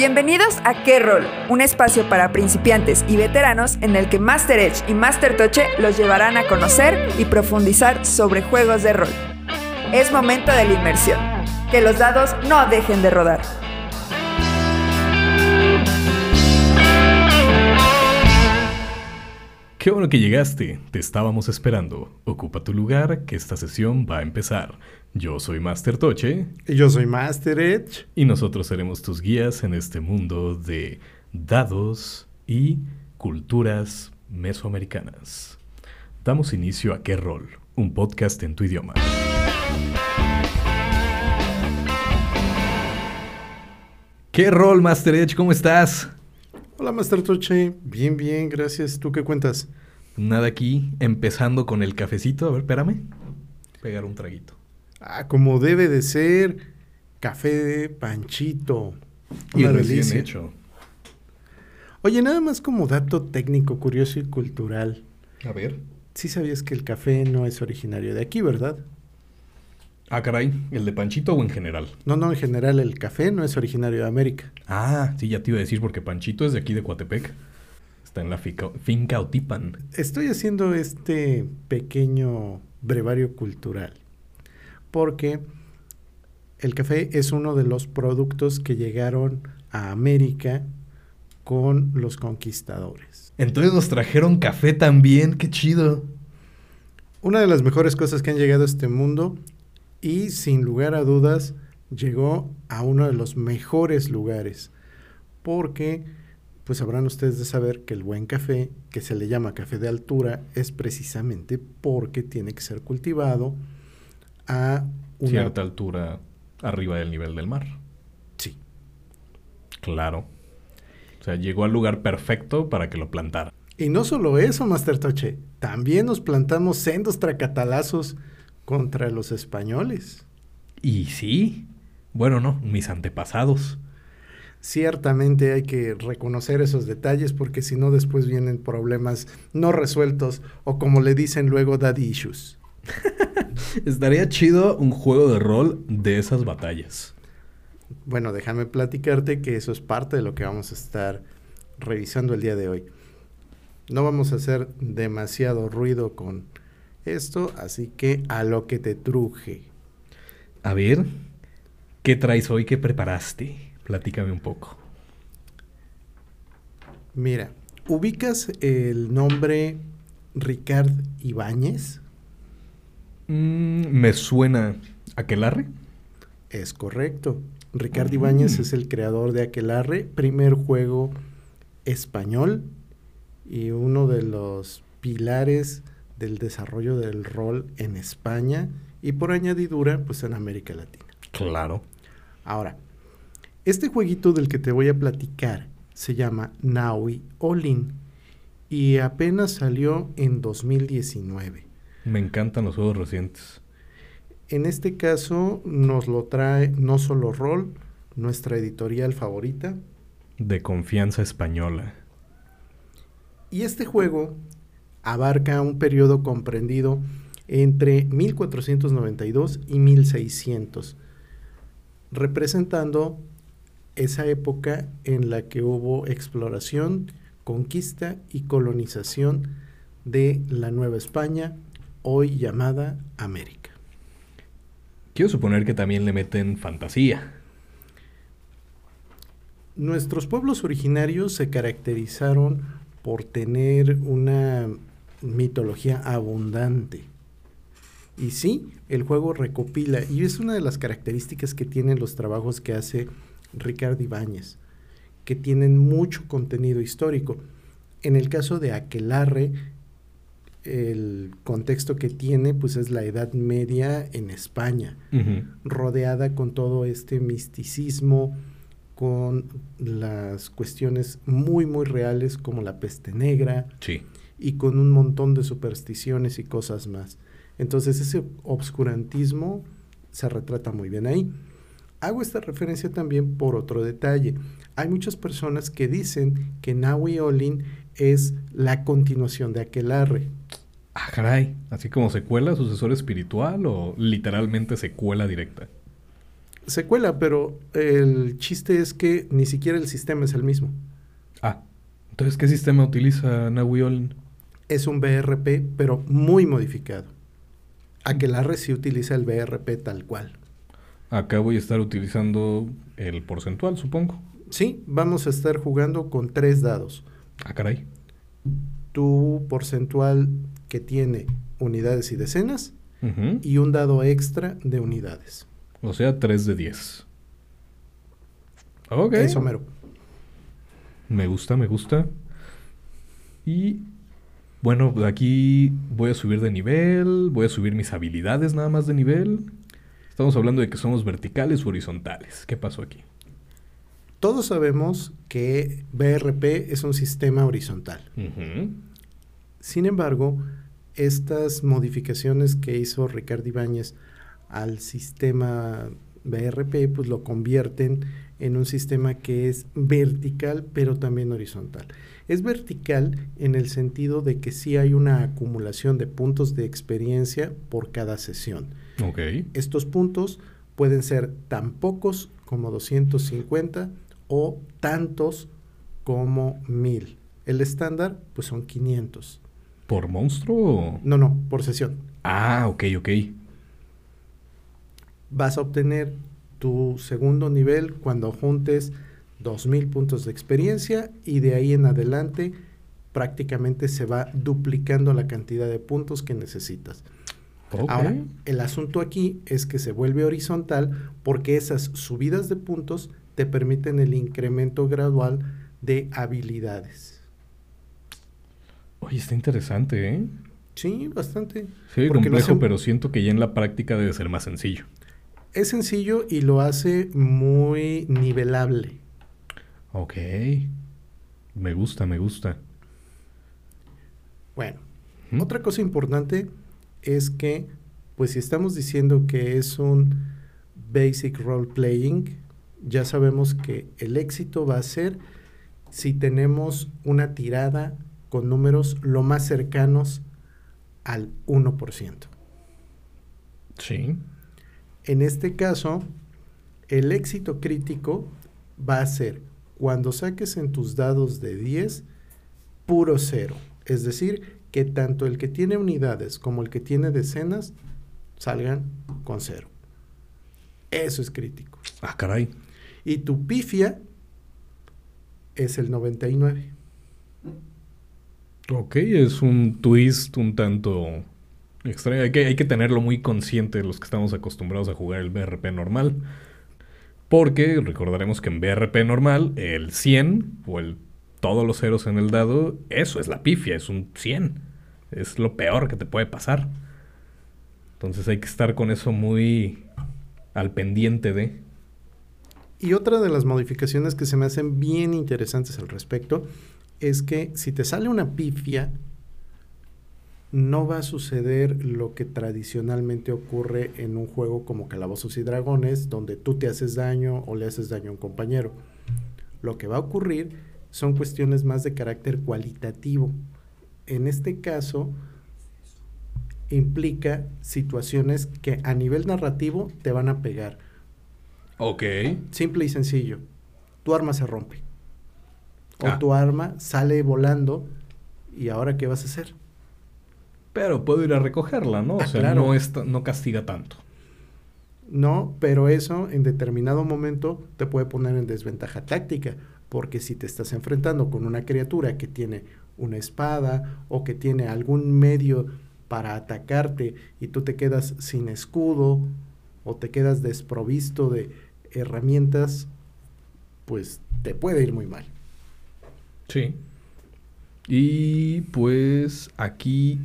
Bienvenidos a Qué Rol, un espacio para principiantes y veteranos en el que Master Edge y Master Toche los llevarán a conocer y profundizar sobre juegos de rol. Es momento de la inmersión. Que los dados no dejen de rodar. Qué bueno que llegaste, te estábamos esperando. Ocupa tu lugar, que esta sesión va a empezar. Yo soy Master Toche. Y yo soy Master Edge. Y nosotros seremos tus guías en este mundo de dados y culturas mesoamericanas. Damos inicio a Qué Rol, un podcast en tu idioma. ¿Qué rol, Master Edge? ¿Cómo estás? Hola, Master Toche. Bien, bien, gracias. ¿Tú qué cuentas? Nada aquí, empezando con el cafecito. A ver, espérame. Pegar un traguito. Ah, como debe de ser. Café de panchito. Y recién hecho. Oye, nada más como dato técnico, curioso y cultural. A ver. Sí sabías que el café no es originario de aquí, ¿verdad? Ah, caray, ¿el de Panchito o en general? No, no, en general el café no es originario de América. Ah, sí, ya te iba a decir porque Panchito es de aquí de Coatepec. Está en la finca, Otipan. Estoy haciendo este pequeño brevario cultural porque el café es uno de los productos que llegaron a América con los conquistadores. Entonces nos trajeron café también, qué chido. Una de las mejores cosas que han llegado a este mundo y sin lugar a dudas llegó a uno de los mejores lugares porque pues sabrán ustedes de saber que el buen café, que se le llama café de altura, es precisamente porque tiene que ser cultivado a una... cierta altura arriba del nivel del mar. Sí. Claro. O sea, llegó al lugar perfecto para que lo plantara. Y no solo eso, Master Toche, también nos plantamos sendos tracatalazos contra los españoles. Y sí, bueno, no, mis antepasados. Ciertamente hay que reconocer esos detalles porque si no después vienen problemas no resueltos o como le dicen luego daddy issues. Estaría chido un juego de rol de esas batallas. Bueno, déjame platicarte que eso es parte de lo que vamos a estar revisando el día de hoy. No vamos a hacer demasiado ruido con esto, así que a lo que te truje. A ver, ¿qué traes hoy? ¿Qué preparaste? Platícame un poco. Mira, ¿ubicas el nombre Ricard Ibáñez? Mm, me suena Aquelarre. Es correcto. Ricard Ibáñez es el creador de Aquelarre, primer juego español y uno de los pilares del desarrollo del rol en España y por añadidura, pues en América Latina. Claro. Ahora, este jueguito del que te voy a platicar se llama Naui Olin y apenas salió en 2019. Me encantan los juegos recientes. En este caso nos lo trae no solo Rol, nuestra editorial favorita. De confianza española. Y este juego abarca un periodo comprendido entre 1492 y 1600, representando esa época en la que hubo exploración, conquista y colonización de la Nueva España, hoy llamada América. Quiero suponer que también le meten fantasía. Nuestros pueblos originarios se caracterizaron por tener una mitología abundante. Y sí, el juego recopila, y es una de las características que tienen los trabajos que hace Ricardo Ibáñez, que tienen mucho contenido histórico. En el caso de Aquelarre, el contexto que tiene pues es la Edad Media en España, rodeada con todo este misticismo, con las cuestiones muy muy reales como la peste negra, sí y con un montón de supersticiones y cosas más. Entonces ese obscurantismo se retrata muy bien ahí. Hago esta referencia también por otro detalle. Hay muchas personas que dicen que Nahui Olin es la continuación de Aquelarre. Ah, caray. ¿Así como secuela, sucesor espiritual o literalmente secuela directa? se cuela, pero el chiste es que ni siquiera el sistema es el mismo. Ah, entonces, ¿qué sistema utiliza Nahui Es un BRP, pero muy modificado. Aquelarre sí utiliza el BRP tal cual. Acá voy a estar utilizando el porcentual, supongo. Sí, vamos a estar jugando con tres dados. Ah, caray. Tu porcentual que tiene unidades y decenas y un dado extra de unidades. O sea, 3 de 10. Ok. Eso mero. Me gusta, me gusta. Y bueno, aquí voy a subir de nivel, voy a subir mis habilidades nada más de nivel. Estamos hablando de que somos verticales o horizontales. ¿Qué pasó aquí? Todos sabemos que BRP es un sistema horizontal. Sin embargo, estas modificaciones que hizo Ricardo Ibáñez al sistema BRP, pues lo convierten en un sistema que es vertical, pero también horizontal. Es vertical en el sentido de que sí hay una acumulación de puntos de experiencia por cada sesión. Okay. Estos puntos pueden ser tan pocos como 250 o tantos como 1000. El estándar, pues son 500. ¿Por monstruo? No, no, por sesión. Ah, ok, ok. Vas a obtener tu segundo nivel cuando juntes 2000 puntos de experiencia y de ahí en adelante prácticamente se va duplicando la cantidad de puntos que necesitas. Ahora, el asunto aquí es que se vuelve horizontal porque esas subidas de puntos te permiten el incremento gradual de habilidades. Oye, está interesante, ¿eh? Sí, bastante. Sí, complejo, pero siento que ya en la práctica debe ser más sencillo. Es sencillo y lo hace muy nivelable. Ok. Me gusta, me gusta. Bueno, otra cosa importante es que, pues si estamos diciendo que es un basic role playing, ya sabemos que el éxito va a ser si tenemos una tirada con números lo más cercanos al 1%. Sí. En este caso, el éxito crítico va a ser cuando saques en tus dados de 10 puro cero. Es decir, que tanto el que tiene unidades como el que tiene decenas salgan con cero. Eso es crítico. Ah, caray. Y tu pifia es el 99. Ok, es un twist un tanto extraño. Hay que, tenerlo muy consciente los que estamos acostumbrados a jugar el BRP normal. Porque recordaremos que en BRP normal, el 100 o el todos los ceros en el dado, eso es la pifia, es un 100. Es lo peor que te puede pasar. Entonces hay que estar con eso muy al pendiente de. Y otra de las modificaciones que se me hacen bien interesantes al respecto es que si te sale una pifia, no va a suceder lo que tradicionalmente ocurre en un juego como Calabozos y Dragones, donde tú te haces daño o le haces daño a un compañero. Lo que va a ocurrir son cuestiones más de carácter cualitativo. En este caso, implica situaciones que a nivel narrativo te van a pegar. Ok. Simple y sencillo. Tu arma se rompe o ah. tu arma sale volando y ahora qué vas a hacer. Pero puedo ir a recogerla, ¿no? o ah, sea, no, no castiga tanto. No, pero eso en determinado momento te puede poner en desventaja táctica, porque si te estás enfrentando con una criatura que tiene una espada o que tiene algún medio para atacarte y tú te quedas sin escudo o te quedas desprovisto de herramientas, pues te puede ir muy mal. Sí. Y pues aquí,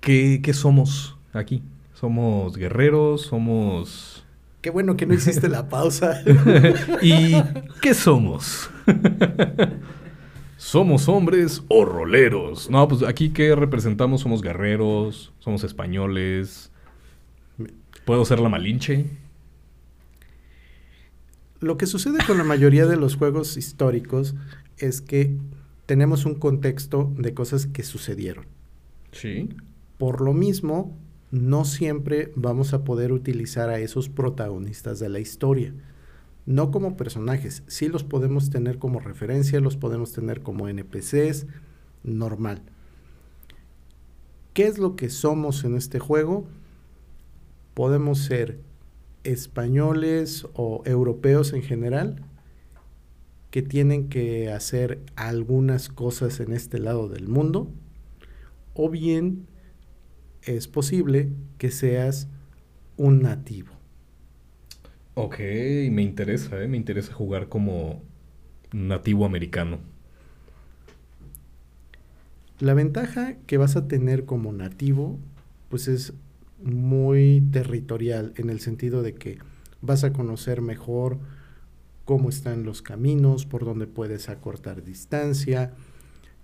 ¿qué, somos aquí? Somos guerreros, somos... Qué bueno que no hiciste la pausa. ¿Y qué somos? ¿Somos hombres o roleros? No, pues aquí ¿qué representamos? Somos guerreros, somos españoles. ¿Puedo ser la malinche? Lo que sucede con la mayoría de los juegos históricos es que tenemos un contexto de cosas que sucedieron. Sí. Por lo mismo, no siempre vamos a poder utilizar a esos protagonistas de la historia. No como personajes, sí los podemos tener como referencia, los podemos tener como NPCs, normal. ¿Qué es lo que somos en este juego? Podemos ser españoles o europeos en general que tienen que hacer algunas cosas en este lado del mundo, o bien es posible que seas un nativo. Ok, me interesa, ¿eh? me interesa jugar como nativo americano. La ventaja que vas a tener como nativo, pues es muy territorial en el sentido de que vas a conocer mejor cómo están los caminos, por dónde puedes acortar distancia,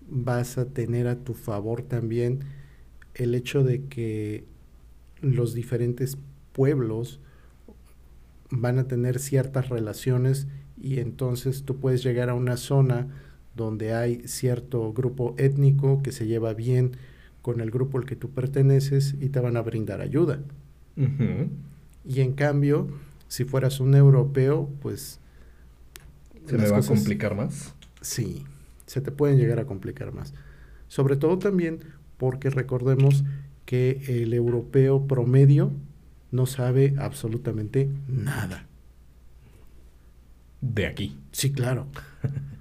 vas a tener a tu favor también el hecho de que los diferentes pueblos van a tener ciertas relaciones y entonces tú puedes llegar a una zona donde hay cierto grupo étnico que se lleva bien con el grupo al que tú perteneces y te van a brindar ayuda. Y en cambio, si fueras un europeo, pues... ¿Se me va a complicar más? Sí, se te pueden llegar a complicar más. Sobre todo también porque recordemos que el europeo promedio no sabe absolutamente nada. De aquí. Sí, claro.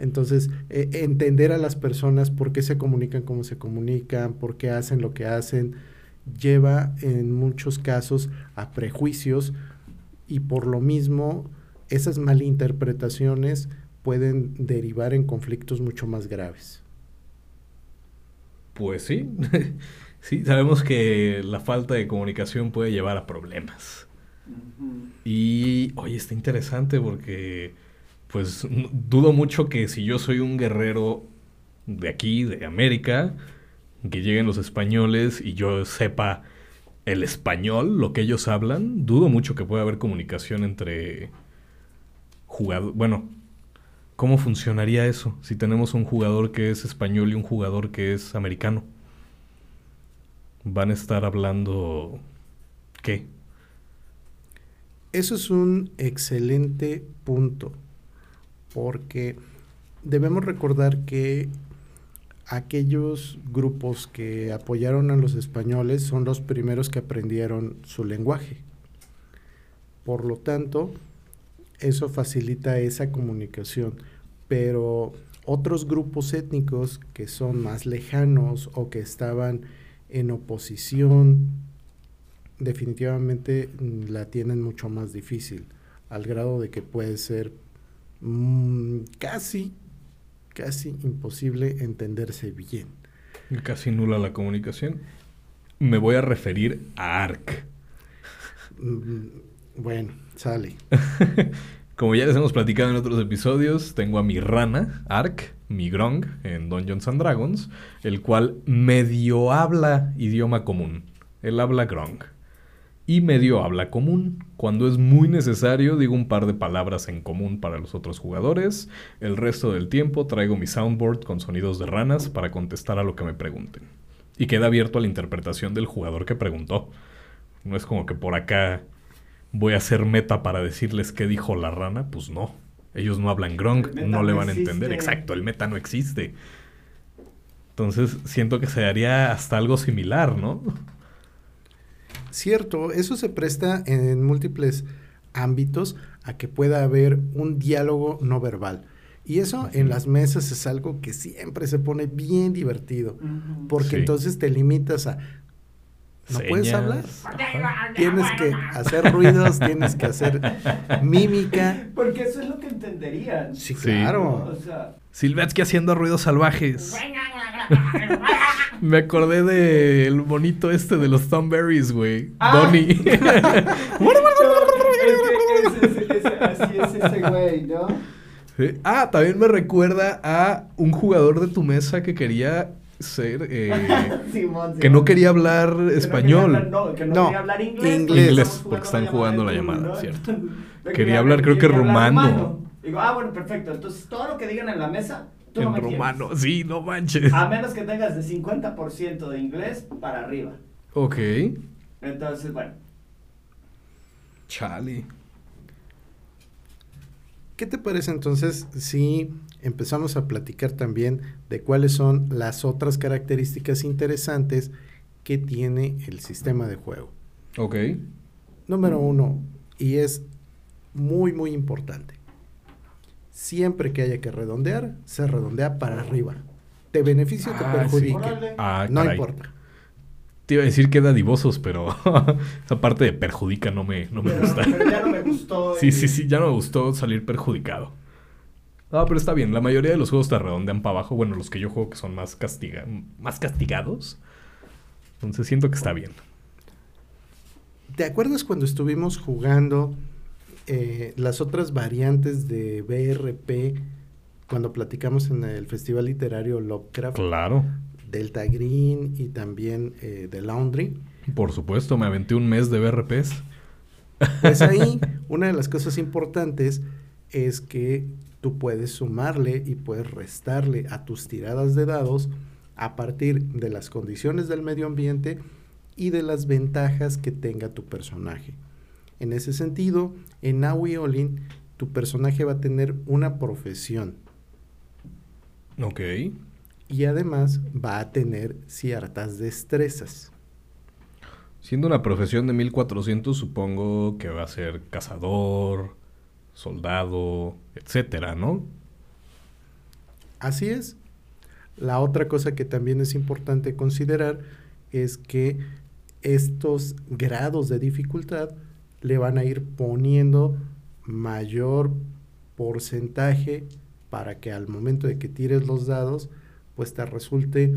Entonces, e, entender a las personas por qué se comunican como se comunican, por qué hacen lo que hacen, lleva en muchos casos a prejuicios y por lo mismo esas malinterpretaciones pueden derivar en conflictos mucho más graves. Pues sí, sí, sabemos que la falta de comunicación puede llevar a problemas. Y, oye, está interesante porque, pues, dudo mucho que si yo soy un guerrero de aquí, de América, que lleguen los españoles y yo sepa el español, lo que ellos hablan, dudo mucho que pueda haber comunicación entre jugadores, bueno, ¿Cómo funcionaría eso si tenemos un jugador que es español y un jugador que es americano? ¿Van a estar hablando qué? Eso es un excelente punto, porque debemos recordar que aquellos grupos que apoyaron a los españoles son los primeros que aprendieron su lenguaje. Por lo tanto, eso facilita esa comunicación, pero otros grupos étnicos que son más lejanos o que estaban en oposición, definitivamente mm, la tienen mucho más difícil, al grado de que puede ser mm, casi, casi imposible entenderse bien. Casi nula la comunicación. Me voy a referir a ARC. Mm, bueno, sale. Como ya les hemos platicado en otros episodios, tengo a mi rana, Ark, mi Grong, en Dungeons and Dragons, el cual medio habla idioma común. Él habla Grong. Y medio habla común. Cuando es muy necesario, digo un par de palabras en común para los otros jugadores. El resto del tiempo traigo mi soundboard con sonidos de ranas para contestar a lo que me pregunten. Y queda abierto a la interpretación del jugador que preguntó. No es como que por acá voy a hacer meta para decirles qué dijo la rana, pues no. Ellos no hablan Gronk, no le van a entender. Exacto, el meta no existe. Entonces siento que se haría hasta algo similar, ¿no? Cierto, eso se presta en múltiples ámbitos a que pueda haber un diálogo no verbal. Y eso en las mesas es algo que siempre se pone bien divertido, porque entonces te limitas a, no puedes hablar. Tienes que hacer ruidos, tienes que hacer mímica. Porque eso es lo que entenderían. Sí, claro. Silvetsky haciendo ruidos salvajes. Me acordé del bonito este de los Thumberries, güey. Ah. Donnie. así es ese güey, ¿no? Ah, también me recuerda a un jugador de tu mesa que quería ser eh, que no quería hablar español. no, que no, quería hablar inglés. Inglés, porque están jugando la llamada, ¿cierto? quería, hablar, creo que rumano. Digo, ah, bueno, perfecto. Entonces, todo lo que digan en la mesa, tú en rumano, sí, no manches. A menos que tengas de 50% de inglés para arriba. Ok. Entonces, bueno. Chale. ¿Qué te parece entonces si empezamos a platicar también de cuáles son las otras características interesantes que tiene el sistema de juego? Ok. Número uno, y es muy, muy importante. Siempre que haya que redondear, se redondea para arriba. ¿Te beneficia o te Ah, perjudica? Ah, no caray. importa. Te iba a decir que dadivosos, pero esa parte de perjudica no me, no me gusta. pero ya no me gustó. Sí, sí, sí, ya no me gustó salir perjudicado. No, pero está bien. La mayoría de los juegos te redondean para abajo. Bueno, los que yo juego que son más, castiga más castigados. Entonces siento que está bien. ¿Te acuerdas cuando estuvimos jugando eh, las otras variantes de BRP cuando platicamos en el Festival Literario Lovecraft? Claro. Delta Green y también eh, de Laundry. Por supuesto, me aventé un mes de BRPs. Pues ahí una de las cosas importantes es que tú puedes sumarle y puedes restarle a tus tiradas de dados a partir de las condiciones del medio ambiente y de las ventajas que tenga tu personaje. En ese sentido, en Aoi Olin, tu personaje va a tener una profesión Ok. y además va a tener ciertas destrezas. Siendo una profesión de 1400, supongo que va a ser cazador, soldado, etcétera, ¿no? Así es. La otra cosa que también es importante considerar es que estos grados de dificultad le van a ir poniendo mayor porcentaje para que al momento de que tires los dados, pues te resulte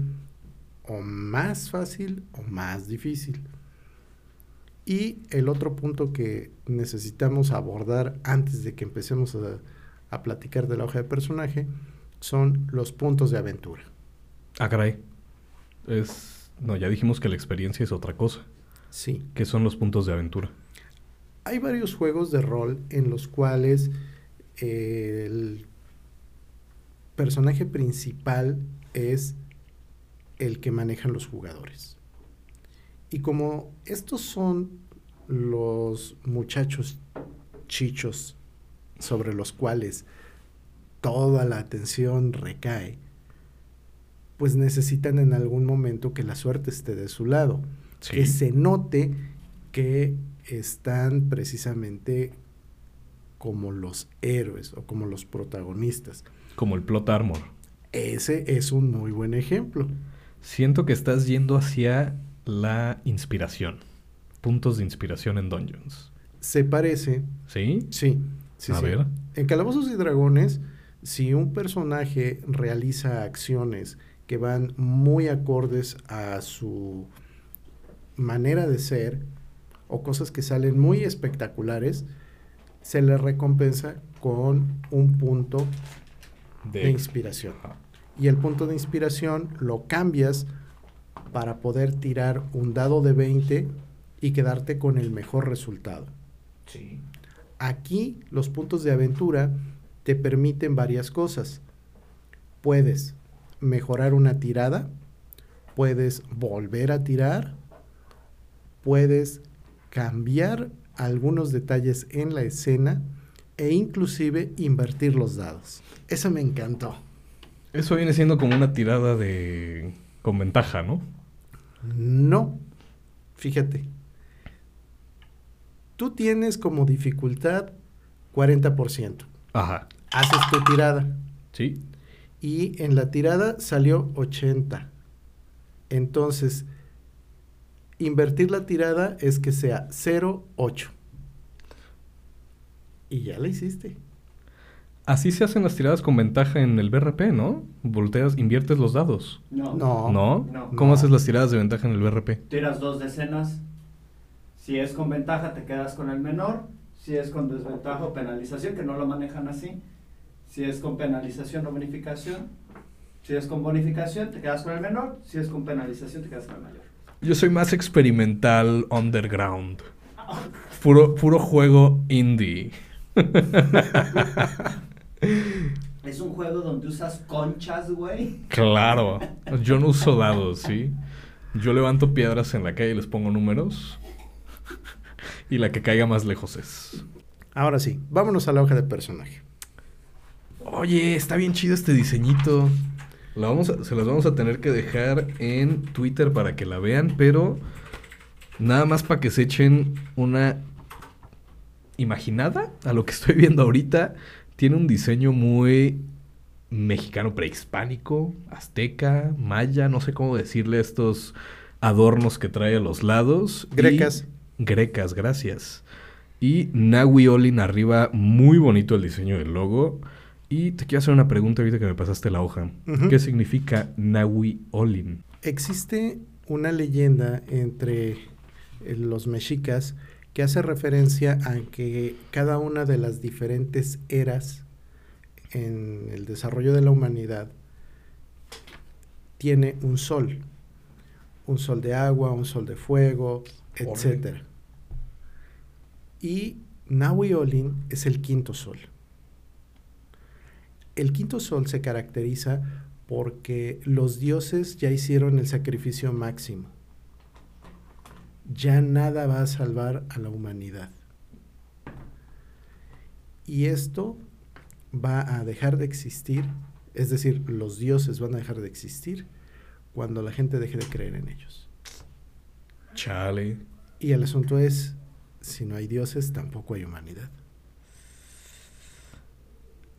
o más fácil o más difícil. Y el otro punto que necesitamos abordar antes de que empecemos a, a platicar de la hoja de personaje son los puntos de aventura. Ah, caray. Es... No, ya dijimos que la experiencia es otra cosa. Sí, ¿Qué son los puntos de aventura? hay varios juegos de rol en los cuales eh, el personaje principal es el que manejan los jugadores. Y como estos son los muchachos chichos sobre los cuales toda la atención recae, pues necesitan en algún momento que la suerte esté de su lado. Sí. Que se note que están precisamente como los héroes o como los protagonistas. Como el plot armor. Ese es un muy buen ejemplo. Siento que estás yendo hacia la inspiración. Puntos de inspiración en Dungeons. Se parece, ¿Sí? sí, sí, A sí. ver. En Calabozos y Dragones, si un personaje realiza acciones que van muy acordes a su manera de ser o cosas que salen muy espectaculares, se le recompensa con un punto de inspiración. Ajá. Y el punto de inspiración lo cambias para poder tirar un dado de 20 y quedarte con el mejor resultado. Sí. Aquí los puntos de aventura te permiten varias cosas. Puedes mejorar una tirada, puedes volver a tirar, puedes cambiar algunos detalles en la escena e inclusive invertir los dados. Eso me encantó. Eso viene siendo como una tirada de... con ventaja, ¿no? No, fíjate. Tú tienes como dificultad 40%. Ajá. Haces tu tirada. Sí. y en la tirada salió 80. Entonces, invertir la tirada es que sea 0, 8. Y ya la hiciste. Así se hacen las tiradas con ventaja en el BRP, ¿no? Volteas, inviertes los dados. No. No. ¿No? No. ¿Cómo No. haces las tiradas de ventaja en el BRP? Tiras dos decenas. Si es con ventaja, te quedas con el menor. Si es con desventaja o penalización, que no lo manejan así. Si es con penalización o bonificación. Si es con bonificación, te quedas con el menor. Si es con penalización, te quedas con el mayor. Yo soy más experimental underground. Puro, puro juego indie. Es un juego donde usas conchas, güey. Claro. Yo no uso dados, ¿sí? Yo levanto piedras en la calle y les pongo números. Y la que caiga más lejos es. Ahora sí, vámonos a la hoja de personaje. Oye, está bien chido este diseñito. La vamos a- se las vamos a tener que dejar en Twitter para que la vean, pero nada más para que se echen una imaginada a lo que estoy viendo ahorita. Tiene un diseño muy mexicano prehispánico, azteca, maya, no sé cómo decirle estos adornos que trae a los lados. Y- Grecas. Grecas, gracias. Y Nahui Olin arriba, muy bonito el diseño del logo. Y te quiero hacer una pregunta ahorita que me pasaste la hoja. ¿Qué significa Nahui Olin? Existe una leyenda entre eh, los mexicas que hace referencia a que cada una de las diferentes eras en el desarrollo de la humanidad tiene un sol. Un sol de agua, un sol de fuego. Etc. Y Nahui Olin es el quinto sol. El quinto sol se caracteriza porque los dioses ya hicieron el sacrificio máximo. Ya nada va a salvar a la humanidad. Y esto va a dejar de existir, es decir, los dioses van a dejar de existir cuando la gente deje de creer en ellos. Chale. Y el asunto es, si no hay dioses, tampoco hay humanidad.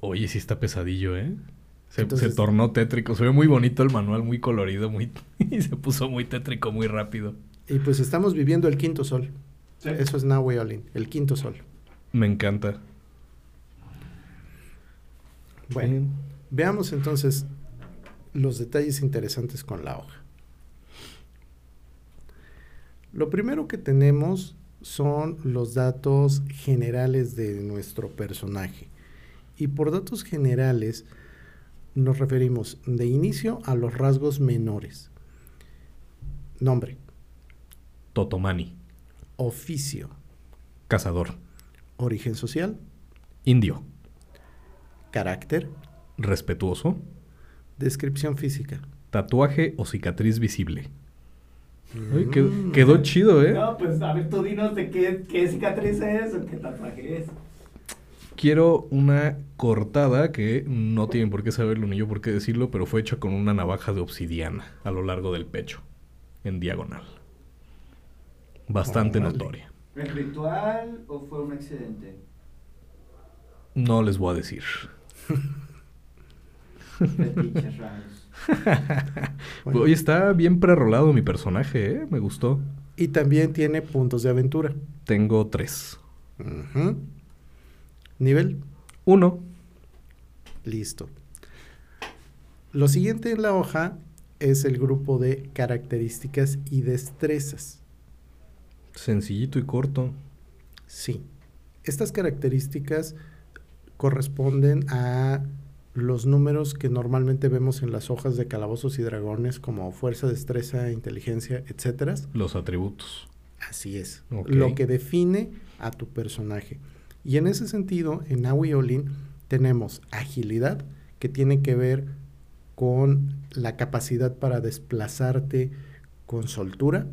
Oye, sí está pesadillo, ¿eh? Se, Entonces- se tornó tétrico. Se ve muy bonito el manual, muy colorido, muy... y se puso muy tétrico muy rápido. Y pues estamos viviendo el quinto sol. Sí. Eso es Nahui Olin, el quinto sol. Me encanta. Bueno, veamos entonces los detalles interesantes con la hoja. Lo primero que tenemos son los datos generales de nuestro personaje. Y por datos generales nos referimos de inicio a los rasgos menores. Nombre, Totomani. oficio, Cazador. origen social, Indio. carácter, Respetuoso. descripción física. Tatuaje o cicatriz visible. Uy, qued- Mm. quedó chido, ¿eh? No, pues a ver, tú dinos de qué, qué cicatriz es o qué tatuaje es. Quiero una cortada que no tienen por qué saberlo ni yo por qué decirlo, pero fue hecha con una navaja de obsidiana a lo largo del pecho, en diagonal. Bastante notoria. ¿Es ritual o fue un accidente? No les voy a decir. Bueno. Oye, está bien prerolado mi personaje, ¿eh? Me gustó. Y también tiene puntos de aventura. Tengo tres. Nivel, Uno. listo. Lo siguiente en la hoja es el grupo de características y destrezas. Sencillito y corto. Sí. Estas características corresponden a los números que normalmente vemos en las hojas de calabozos y dragones como fuerza, destreza, inteligencia, etcétera. Los atributos. Así es. Lo que define a tu personaje. Y en ese sentido, en Naui Olin tenemos agilidad, que tiene que ver con la capacidad para desplazarte con soltura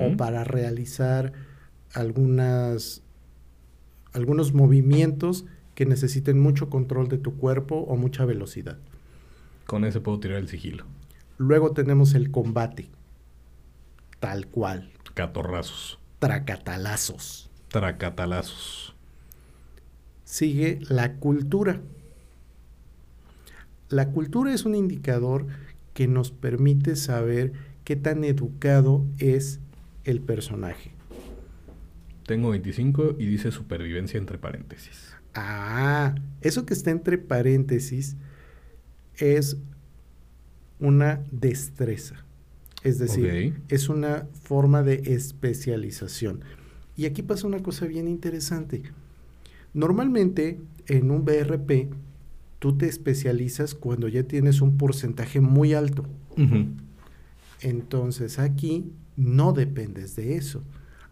o para realizar algunas, algunos movimientos que necesiten mucho control de tu cuerpo o mucha velocidad. Con ese puedo tirar el sigilo. Luego tenemos el combate, tal cual, Catorrazos. tracatalazos. Tracatalazos. sigue la cultura. La cultura es un indicador que nos permite saber qué tan educado es el personaje. Tengo 25 y dice supervivencia entre paréntesis. Ah, eso que está entre paréntesis es una destreza. Es decir, es una forma de especialización. Y aquí pasa una cosa bien interesante. Normalmente en un BRP tú te especializas cuando ya tienes un porcentaje muy alto. Entonces aquí no dependes de eso.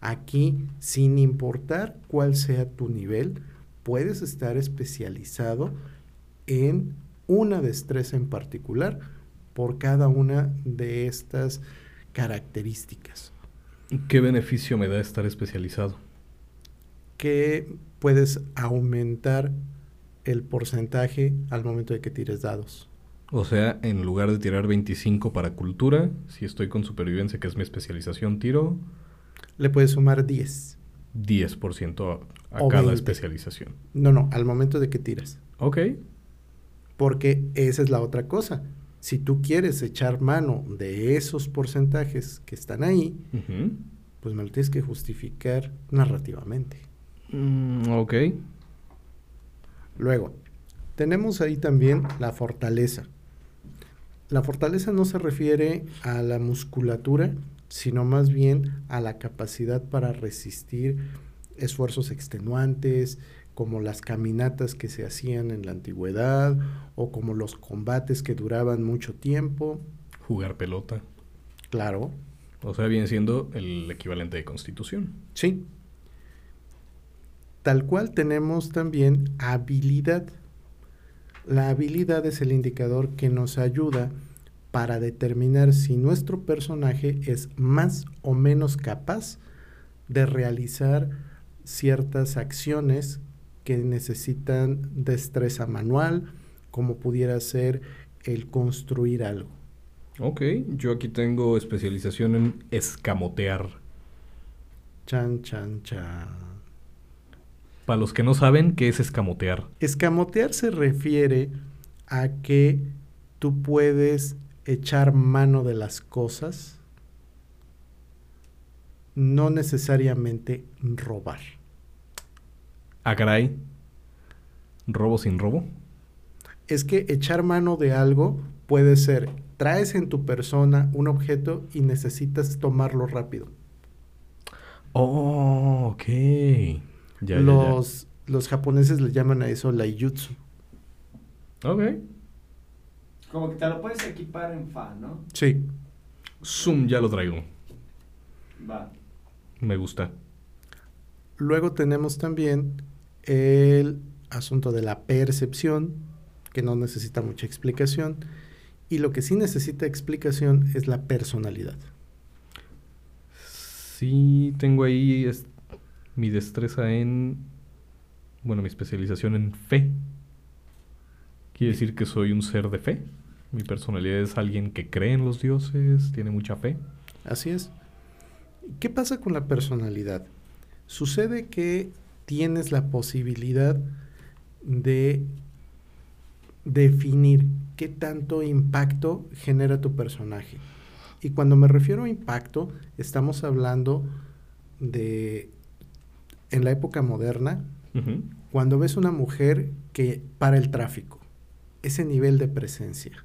Aquí, sin importar cuál sea tu nivel, puedes estar especializado en una destreza en particular por cada una de estas características. ¿Qué beneficio me da estar especializado? que puedes aumentar el porcentaje al momento de que tires dados. O sea, en lugar de tirar 25 para cultura, si estoy con supervivencia, que es mi especialización, tiro Le puedes sumar 10. 10% a, a cada 20. especialización. No, no, al momento de que tiras. Ok. Porque esa es la otra cosa. Si tú quieres echar mano de esos porcentajes que están ahí, pues me lo tienes que justificar narrativamente. Mm, ok. Luego, tenemos ahí también la fortaleza. La fortaleza no se refiere a la musculatura, sino más bien a la capacidad para resistir esfuerzos extenuantes, como las caminatas que se hacían en la antigüedad o como los combates que duraban mucho tiempo. Jugar pelota. Claro, O sea, viene siendo el equivalente de constitución. sí. Tal cual tenemos también habilidad. La habilidad es el indicador que nos ayuda para determinar si nuestro personaje es más o menos capaz de realizar ciertas acciones que necesitan destreza manual, como pudiera ser el construir algo. Ok, yo aquí tengo especialización en escamotear. Chan, chan, chan. Para los que no saben, ¿qué es escamotear? Escamotear se refiere a que tú puedes echar mano de las cosas, no necesariamente robar. Ah, caray. ¿Robo sin robo? Es que echar mano de algo puede ser, traes en tu persona un objeto y necesitas tomarlo rápido. Oh, ok. Ya, ya, los, los japoneses le llaman a eso laijutsu. ya. Ok. Como que te lo puedes equipar en fa, ¿no? Sí. Zoom ya lo traigo. Va. Me gusta. Luego tenemos también el asunto de la percepción, que no necesita mucha explicación. Y lo que sí necesita explicación es la personalidad. Sí, tengo ahí es- mi destreza en... Bueno, mi especialización en fe. Quiere decir que soy un ser de fe. Mi personalidad es alguien que cree en los dioses, tiene mucha fe. Así es. ¿Qué pasa con la personalidad? Sucede que tienes la posibilidad de definir qué tanto impacto genera tu personaje. Y cuando me refiero a impacto, estamos hablando de, en la época moderna, cuando ves una mujer que para el tráfico, ese nivel de presencia,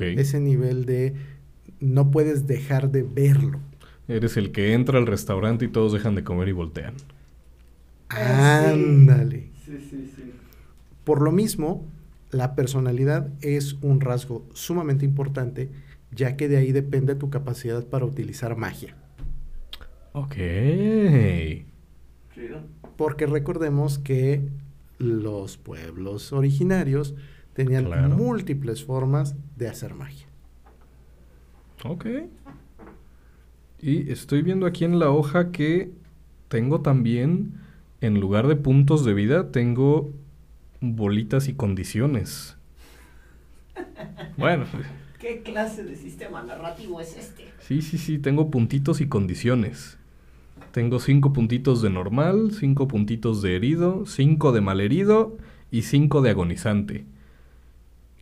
Ese nivel de no puedes dejar de verlo. Eres el que entra al restaurante y todos dejan de comer y voltean. Ah. Ándale. Sí, sí, sí. Por lo mismo, la personalidad es un rasgo sumamente importante, ya que de ahí depende tu capacidad para utilizar magia. Ok. Porque recordemos que los pueblos originarios tenían Claro. múltiples formas de hacer magia. Ok. Y estoy viendo aquí en la hoja que tengo también, en lugar de puntos de vida, tengo bolitas y condiciones. Bueno, ¿Qué clase de sistema narrativo es este? sí, sí, sí, tengo puntitos y condiciones. Tengo cinco puntitos de normal, cinco puntitos de herido, cinco de malherido y cinco de agonizante.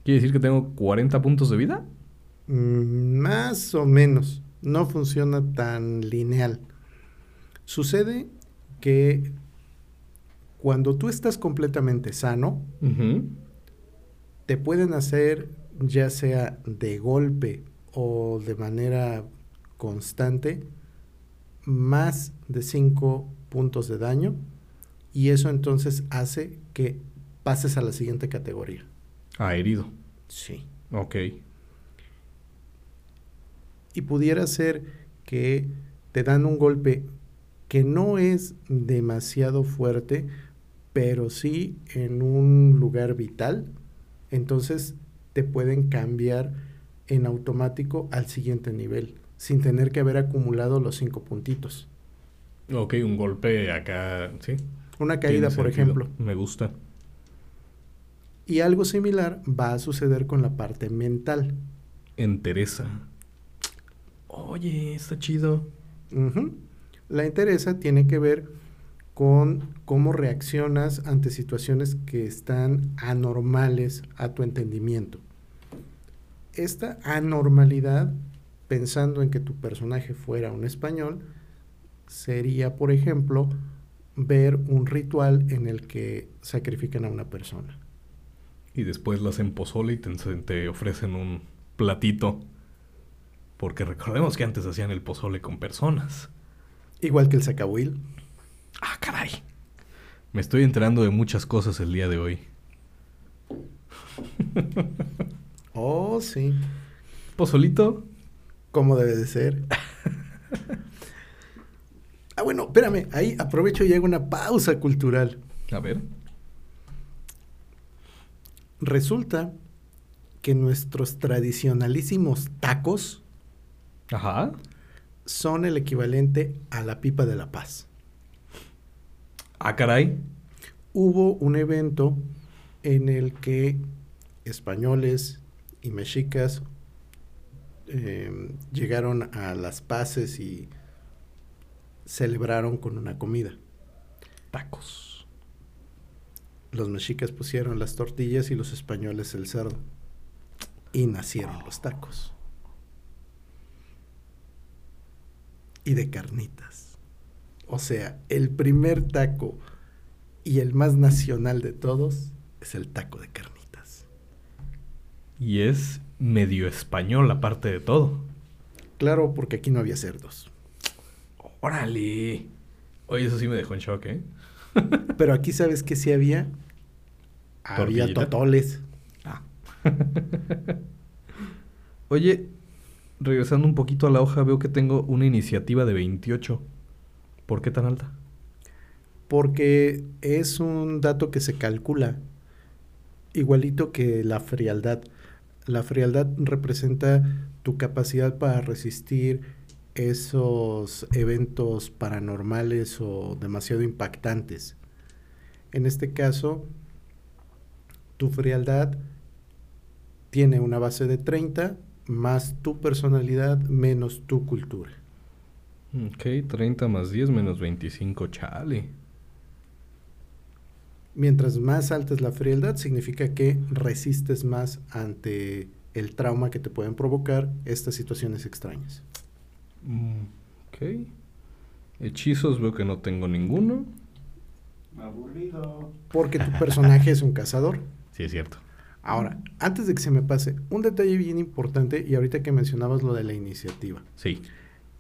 ¿Quiere decir que tengo 40 puntos de vida? Mm, Más o menos. No funciona tan lineal. Sucede que cuando tú estás completamente sano, te pueden hacer, ya sea de golpe o de manera constante, más de 5 puntos de daño y eso entonces hace que pases a la siguiente categoría. Ah, herido. Sí. Ok. Y pudiera ser que te dan un golpe que no es demasiado fuerte, pero sí en un lugar vital, entonces te pueden cambiar en automático al siguiente nivel, sin tener que haber acumulado los cinco puntitos. Ok, un golpe acá, ¿sí? Una caída, por sentido. ejemplo. Me gusta. Y algo similar va a suceder con la parte mental. Entereza. Oye, está chido. La interesa tiene que ver con cómo reaccionas ante situaciones que están anormales a tu entendimiento. Esta anormalidad, pensando en que tu personaje fuera un español, sería, por ejemplo, ver un ritual en el que sacrifican a una persona. Y después las hacen pozole y te, te ofrecen un platito. Porque recordemos que antes hacían el pozole con personas. Igual que el sacahuil. Ah, caray. Me estoy enterando de muchas cosas el día de hoy. Oh, sí, ¿Pozolito? como debe de ser. ah, bueno, espérame, ahí aprovecho y hago una pausa cultural. A ver. Resulta que nuestros tradicionalísimos tacos Ajá. son el equivalente a la pipa de la paz. Ah, caray. Hubo un evento en el que españoles y mexicas eh, llegaron a las paces y celebraron con una comida. Tacos. Los mexicas pusieron las tortillas y los españoles el cerdo. Y nacieron los tacos. Y de carnitas. O sea, el primer taco y el más nacional de todos es el taco de carnitas. Y es medio español aparte de todo. Claro, porque aquí no había cerdos. Órale. Oye, eso sí me dejó en shock, ¿eh? Pero aquí sabes que sí había. Había Tortillita. totoles. Ah. Oye, regresando un poquito a la hoja, veo que tengo una iniciativa de 28. ¿Por qué tan alta? Porque es un dato que se calcula igualito que la frialdad. La frialdad representa tu capacidad para resistir esos eventos paranormales o demasiado impactantes. En este caso, tu frialdad tiene una base de 30 más tu personalidad menos tu cultura. Ok, 30 más 10 menos 25, chale. Mientras más alta es la frialdad, significa que resistes más ante el trauma que te pueden provocar estas situaciones extrañas. Ok. Hechizos veo que no tengo ninguno. Aburrido. Porque tu personaje es un cazador. Sí, es cierto. Ahora, antes de que se me pase, un detalle bien importante, y ahorita que mencionabas lo de la iniciativa. Sí.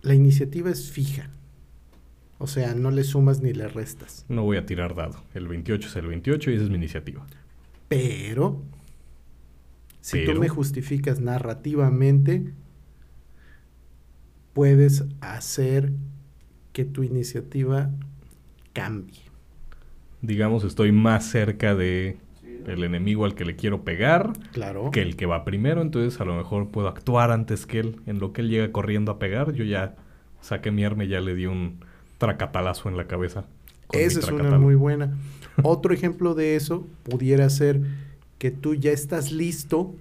La iniciativa es fija. O sea, no le sumas ni le restas. No voy a tirar dado. El 28 es el 28 y esa es mi iniciativa. Pero, si Pero. tú me justificas narrativamente, puedes hacer que tu iniciativa cambie. Digamos, estoy más cerca de el enemigo al que le quiero pegar Claro. que el que va primero, entonces a lo mejor puedo actuar antes que él. En lo que él llega corriendo a pegar, yo ya saqué mi arma y ya le di un tracatalazo en la cabeza. Esa es una muy buena. Otro ejemplo de eso pudiera ser que tú ya estás listo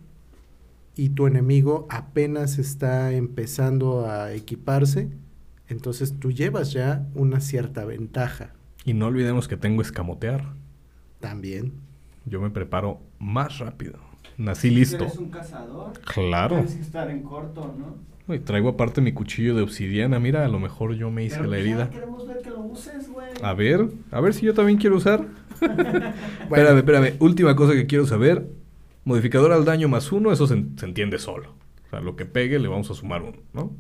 y tu enemigo apenas está empezando a equiparse. Entonces tú llevas ya una cierta ventaja Y no olvidemos que tengo escamotear. también. Yo me preparo más rápido. Nací Si listo. eres un cazador, Claro. tienes que estar en corto, ¿no? Y traigo aparte mi cuchillo de obsidiana. Mira, a lo mejor yo me hice Pero la ya herida. queremos ver que lo uses, güey. A ver, a ver si yo también quiero usar. Bueno, Espérame, espérame. Última cosa que quiero saber. Modificador al daño más uno, eso se, se entiende solo. O sea, lo que pegue le vamos a sumar uno, ¿no?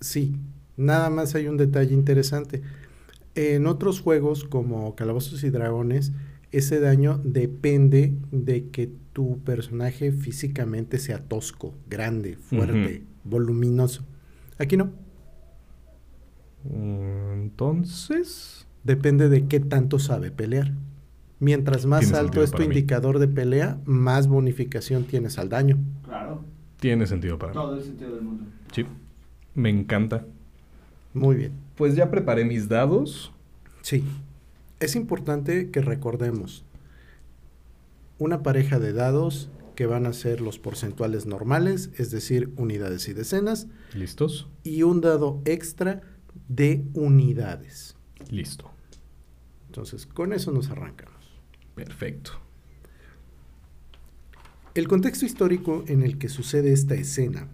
Sí, nada más hay un detalle interesante. En otros juegos como Calabozos y Dragones, ese daño depende de que tu personaje físicamente sea tosco, grande, fuerte, voluminoso. Aquí no, Mm, Entonces... depende de qué tanto sabe pelear. Mientras más Tiene alto es tu mí. indicador de pelea, más bonificación tienes al daño. Claro, Tiene sentido para mí. todo el sentido del mundo. Sí. Me encanta. Muy bien. Pues ya preparé mis dados. Sí. es importante que recordemos una pareja de dados que van a ser los porcentuales normales, es decir, unidades y decenas, ¿Listos? y un dado extra de unidades. Listo. Entonces, con eso nos arrancamos. Perfecto. El contexto histórico en el que sucede esta escena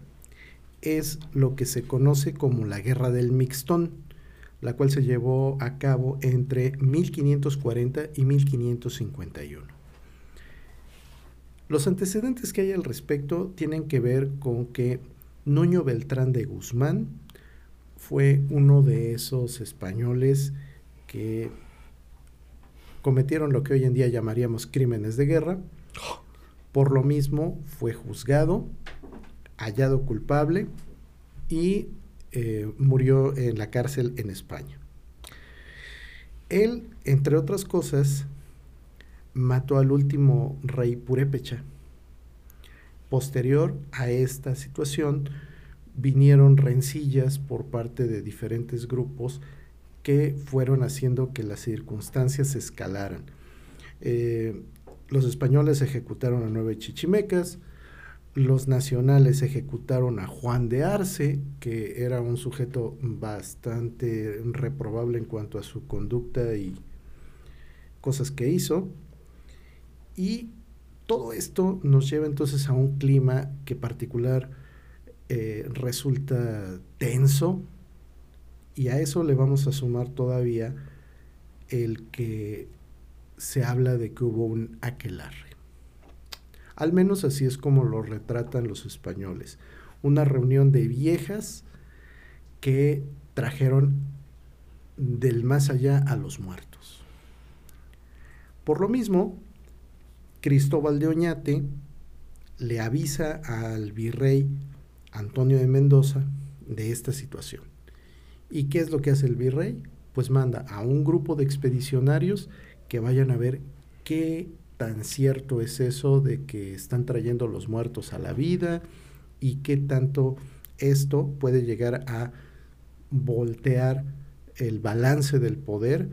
es lo que se conoce como la Guerra del Mixtón, la cual se llevó a cabo entre 1540 y 1551. Los antecedentes que hay al respecto tienen que ver con que Nuño Beltrán de Guzmán fue uno de esos españoles que cometieron lo que hoy en día llamaríamos crímenes de guerra. Por lo mismo fue juzgado, hallado culpable y eh, murió en la cárcel en España. Él, entre otras cosas, mató al último rey purépecha. Posterior a esta situación, vinieron rencillas por parte de diferentes grupos que fueron haciendo que las circunstancias se escalaran. Eh, los españoles ejecutaron a nueve chichimecas, los nacionales ejecutaron a Juan de Arce, que era un sujeto bastante reprobable en cuanto a su conducta y cosas que hizo. Y todo esto nos lleva entonces a un clima que particular eh, resulta tenso y a eso le vamos a sumar todavía el que se habla de que hubo un aquelarre. Al menos así es como lo retratan los españoles. Una reunión de viejas que trajeron del más allá a los muertos. Por lo mismo, Cristóbal de Oñate le avisa al virrey Antonio de Mendoza de esta situación. ¿Y qué es lo que hace el virrey? Pues manda a un grupo de expedicionarios que vayan a ver qué tan cierto es eso de que están trayendo los muertos a la vida y qué tanto esto puede llegar a voltear el balance del poder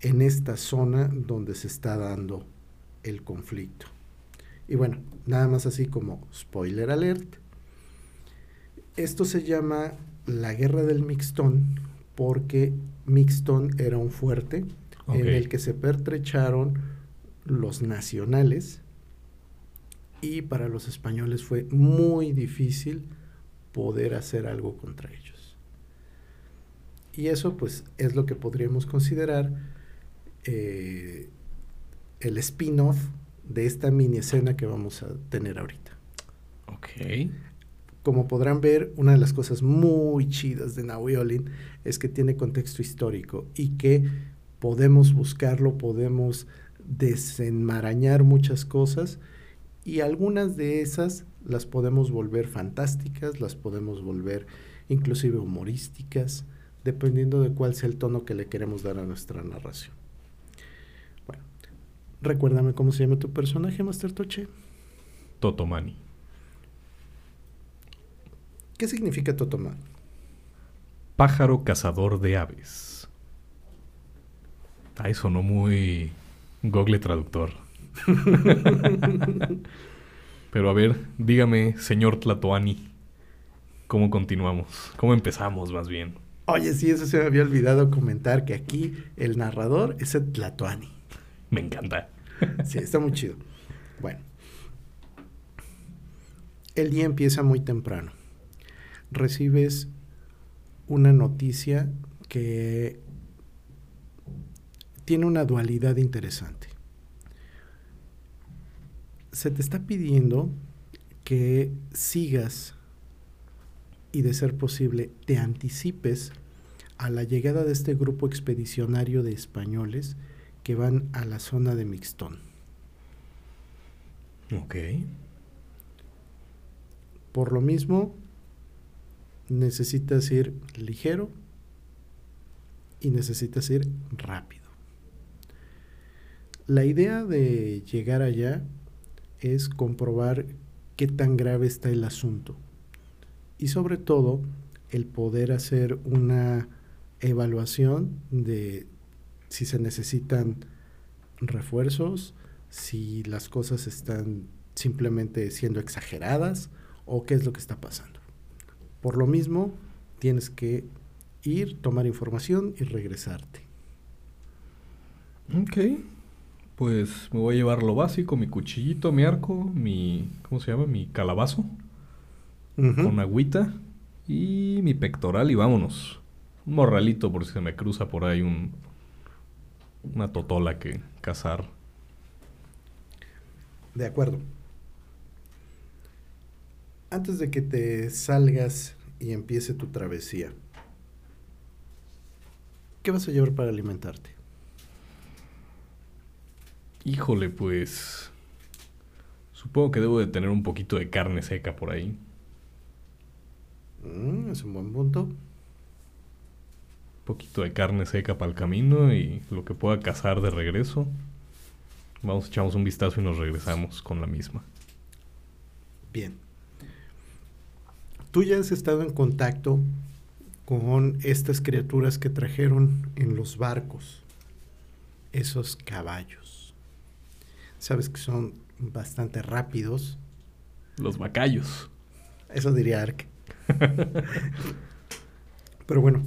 en esta zona donde se está dando el conflicto. Y bueno, nada más así como spoiler alert. Esto se llama la guerra del Mixtón porque Mixtón era un fuerte en el que se pertrecharon los nacionales y para los españoles fue muy difícil poder hacer algo contra ellos. Y eso pues es lo que podríamos considerar eh, el spin-off de esta mini escena que vamos a tener ahorita. Ok. Como podrán ver, una de las cosas muy chidas de Nahuiolin es que tiene contexto histórico y que podemos buscarlo, podemos desenmarañar muchas cosas y algunas de esas las podemos volver fantásticas, las podemos volver inclusive humorísticas, dependiendo de cuál sea el tono que le queremos dar a nuestra narración. Bueno, recuérdame cómo se llama tu personaje, Master Toche. Totomani. ¿Qué significa Totomán? Pájaro cazador de aves. Ay, sonó muy Google Traductor. Pero a ver, dígame, señor Tlatoani, ¿cómo continuamos? ¿Cómo empezamos más bien? Oye, sí, eso se me había olvidado comentar que aquí el narrador es el Tlatoani. Me encanta. Sí, está muy chido. Bueno. El día empieza muy temprano. Recibes una noticia que tiene una dualidad interesante. Se te está pidiendo que sigas y de ser posible te anticipes a la llegada de este grupo expedicionario de españoles que van a la zona de Mixtón. Ok. Por lo mismo, necesitas ir ligero y necesitas ir rápido. La idea de llegar allá es comprobar qué tan grave está el asunto y sobre todo el poder hacer una evaluación de si se necesitan refuerzos, si las cosas están simplemente siendo exageradas o qué es lo que está pasando. Por lo mismo, tienes que ir, tomar información y regresarte. Ok. Pues me voy a llevar lo básico, mi cuchillito, mi arco, mi... ¿Cómo se llama? Mi calabazo. Ujú. Con agüita. Y mi pectoral y vámonos. Un morralito por si se me cruza por ahí un... Una totola que cazar. De acuerdo. Antes de que te salgas y empiece tu travesía, ¿qué vas a llevar para alimentarte? Híjole, pues... Supongo que debo de tener un poquito de carne seca por ahí. Mm, es un buen punto. Un poquito de carne seca para el camino y lo que pueda cazar de regreso. Vamos, echamos un vistazo y nos regresamos con la misma. Bien. Tú ya has estado en contacto con estas criaturas que trajeron en los barcos, esos caballos. Sabes que son bastante rápidos, Los bacallos. eso diría Ark. Pero bueno,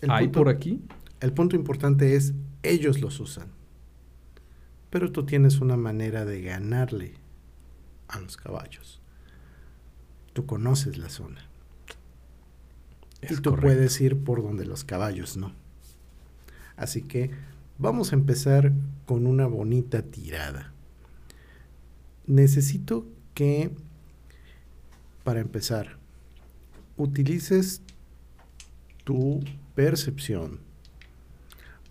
el ¿Hay punto- por aquí? El punto importante es, ellos los usan. Pero tú tienes una manera de ganarle a los caballos. Tú conoces la zona. y tú correcto. puedes ir por donde los caballos no. Así que vamos a empezar con una bonita tirada. Necesito que, para empezar, utilices tu percepción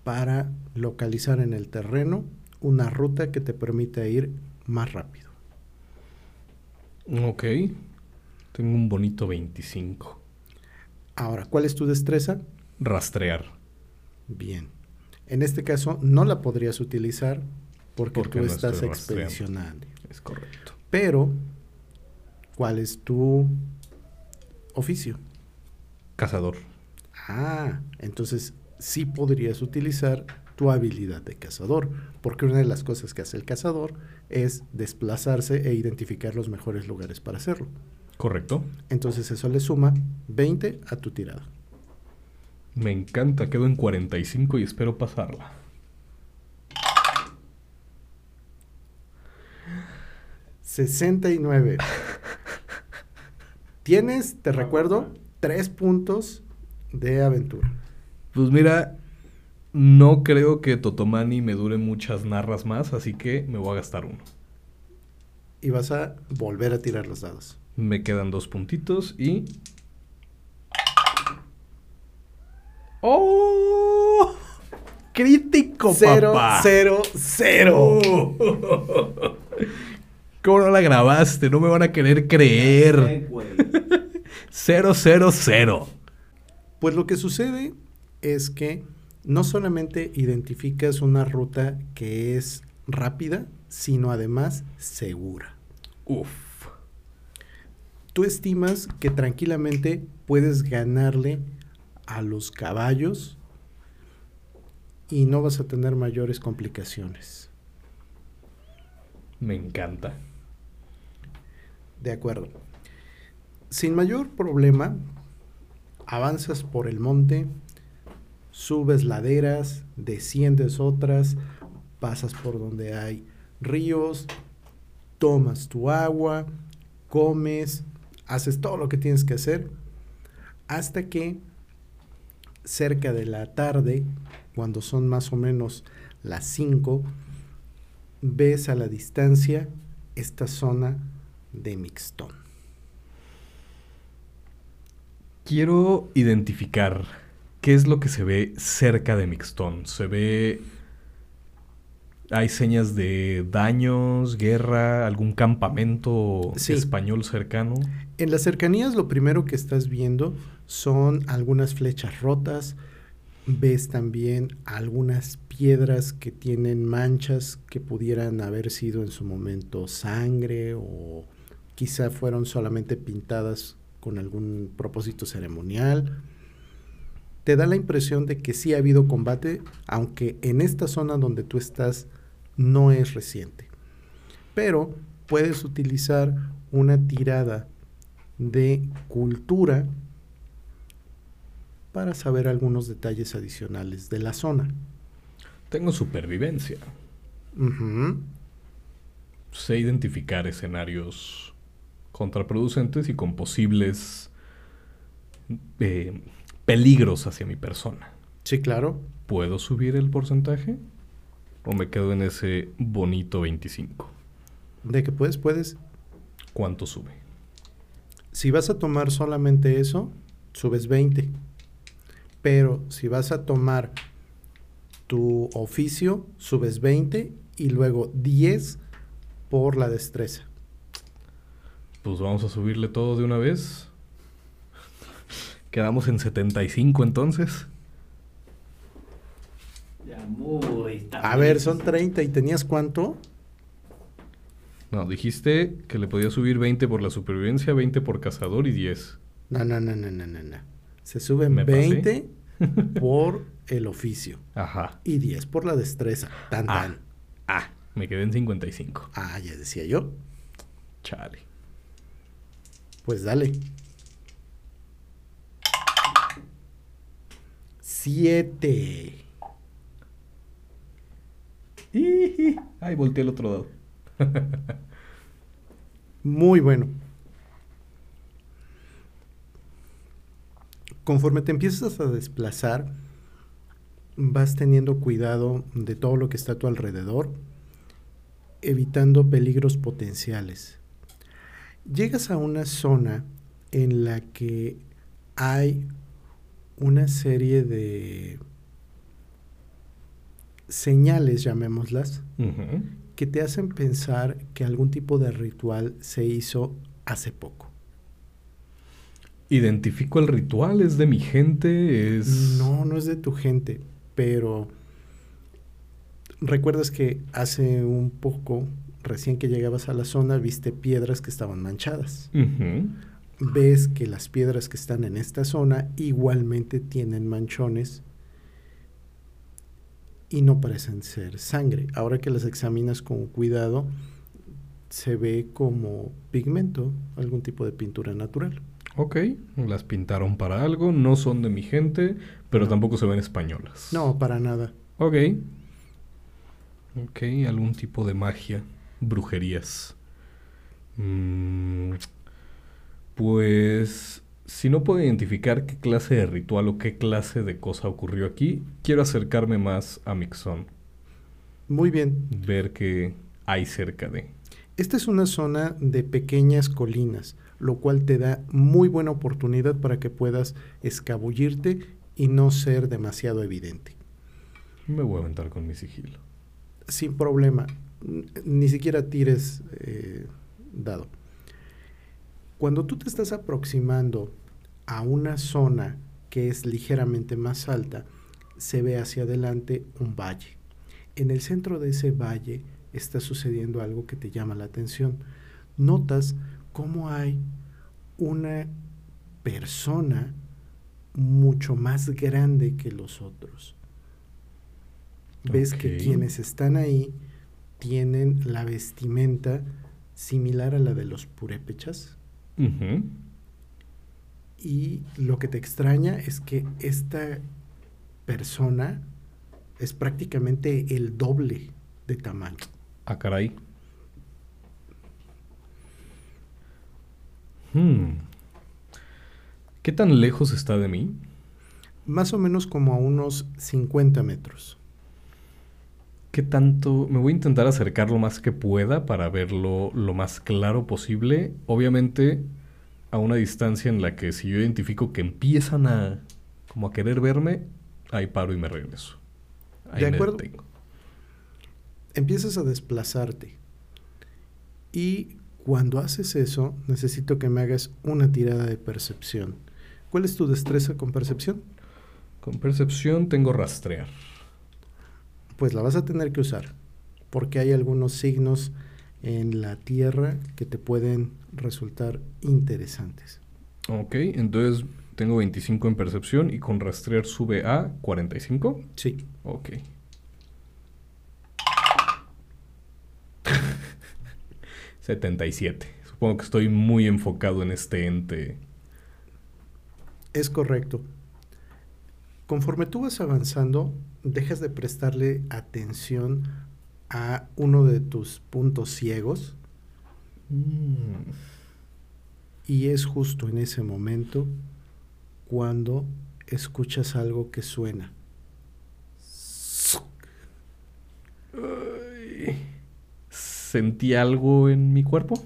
para localizar en el terreno una ruta que te permita ir más rápido. Ok. Tengo un bonito 25. Ahora, ¿cuál es tu destreza? Rastrear. Bien. En este caso no la podrías utilizar porque, Porque tú no estás expedicionando. Es correcto. Pero, ¿cuál es tu oficio? Cazador. Ah, entonces sí podrías utilizar tu habilidad de cazador, porque una de las cosas que hace el cazador es desplazarse e identificar los mejores lugares para hacerlo. Correcto. Entonces eso le suma 20 a tu tirada. Me encanta. Quedo en 45 y espero pasarla. ...69... Tienes, te recuerdo, tres puntos de aventura. Pues mira, no creo que Totomani me dure muchas narras más, así que me voy a gastar uno. Y vas a volver a tirar los dados. Me quedan dos puntitos y... ¡Oh! ¡Crítico, Cero, papá! cero, cero. Oh. ¿Cómo no la grabaste? No me van a querer creer. Cero, cero, cero. Pues lo que sucede es que no solamente identificas una ruta que es rápida, sino además segura. Uf. Tú estimas que tranquilamente puedes ganarle a los caballos y no vas a tener mayores complicaciones. Me encanta. De acuerdo. Sin mayor problema, avanzas por el monte, subes laderas, desciendes otras, pasas por donde hay ríos, tomas tu agua, comes, haces todo lo que tienes que hacer, hasta que cerca de la tarde, cuando son más o menos las 5, ves a la distancia esta zona de Mixtón. Quiero identificar qué es lo que se ve cerca de Mixtón. Se ve... ¿Hay señas de daños, guerra, algún campamento Sí. español cercano? En las cercanías lo primero que estás viendo son algunas flechas rotas, ves también algunas piedras que tienen manchas que pudieran haber sido en su momento sangre o quizá fueron solamente pintadas con algún propósito ceremonial. te da la impresión de que sí ha habido combate, aunque en esta zona donde tú estás no es reciente. Pero puedes utilizar una tirada de cultura para saber algunos detalles adicionales de la zona. Tengo supervivencia. Sé identificar escenarios contraproducentes y con posibles eh, peligros hacia mi persona. Sí, claro. ¿Puedo subir el porcentaje? ¿O me quedo en ese bonito 25? De que puedes, puedes. ¿Cuánto sube? Si vas a tomar solamente eso, subes 20. Pero si vas a tomar tu oficio, subes 20 y luego 10 por la destreza. Pues vamos a subirle todo de una vez. Quedamos en 75 entonces muy... También. A ver, son 30 y tenías cuánto? No, dijiste que le podía subir 20 por la supervivencia, 20 por cazador y 10. No, no, no, no, no, no. no. Se suben 20 por el oficio. Ajá. Y 10 por la destreza. Tan, ah, tan. Ah, me quedé en 55. Ah, ya decía yo. Chale. Pues dale. 7. Ay, volteé el otro lado. Muy bueno. Conforme te empiezas a desplazar, vas teniendo cuidado de todo lo que está a tu alrededor, evitando peligros potenciales. Llegas a una zona en la que hay una serie de señales, llamémoslas, que te hacen pensar que algún tipo de ritual se hizo hace poco. Identifico el ritual, es de mi gente, es... No, no es de tu gente, pero recuerdas que hace un poco, recién que llegabas a la zona, viste piedras que estaban manchadas. Ves que las piedras que están en esta zona igualmente tienen manchones y no parecen ser sangre. Ahora que las examinas con cuidado, se ve como pigmento, algún tipo de pintura natural. Ok, las pintaron para algo, no son de mi gente, pero No. tampoco se ven españolas. No, para nada. Ok. Ok, algún tipo de magia, brujerías. Mm, pues, si no puedo identificar qué clase de ritual o qué clase de cosa ocurrió aquí, quiero acercarme más a Mixon, Muy bien. ver qué hay cerca de. Esta es una zona de pequeñas colinas, lo cual te da muy buena oportunidad para que puedas escabullirte y no ser demasiado evidente. Me voy a aventar con mi sigilo. Sin problema, ni siquiera tires eh, dado. Cuando tú te estás aproximando a una zona que es ligeramente más alta, se ve hacia adelante un valle. En el centro de ese valle está sucediendo algo que te llama la atención. Notas cómo hay una persona mucho más grande que los otros. Ves que quienes están ahí tienen la vestimenta similar a la de los purépechas Y lo que te extraña es que esta persona es prácticamente el doble de tamaño. Ah, caray. Hmm. ¿Qué tan lejos está de mí? Más o menos como a unos 50 metros. ¿Qué tanto? Me voy a intentar acercar lo más que pueda para verlo lo más claro posible. Obviamente a una distancia en la que si yo identifico que empiezan a como a querer verme, ahí paro y me regreso. Ahí De me acuerdo. detengo. Empiezas a desplazarte. Y cuando haces eso, necesito que me hagas una tirada de percepción. ¿Cuál es tu destreza con percepción? Con percepción tengo rastrear. Pues la vas a tener que usar, porque hay algunos signos en la tierra que te pueden resultar interesantes. Ok, entonces Tengo 25 en percepción y con rastrear sube a 45. Sí. Ok. ...77... Supongo que estoy muy enfocado en este ente. Es correcto. Conforme tú vas avanzando, dejas de prestarle atención a uno de tus puntos ciegos Mm. y es justo en ese momento cuando escuchas algo que suena. ¿Sentí algo en mi cuerpo?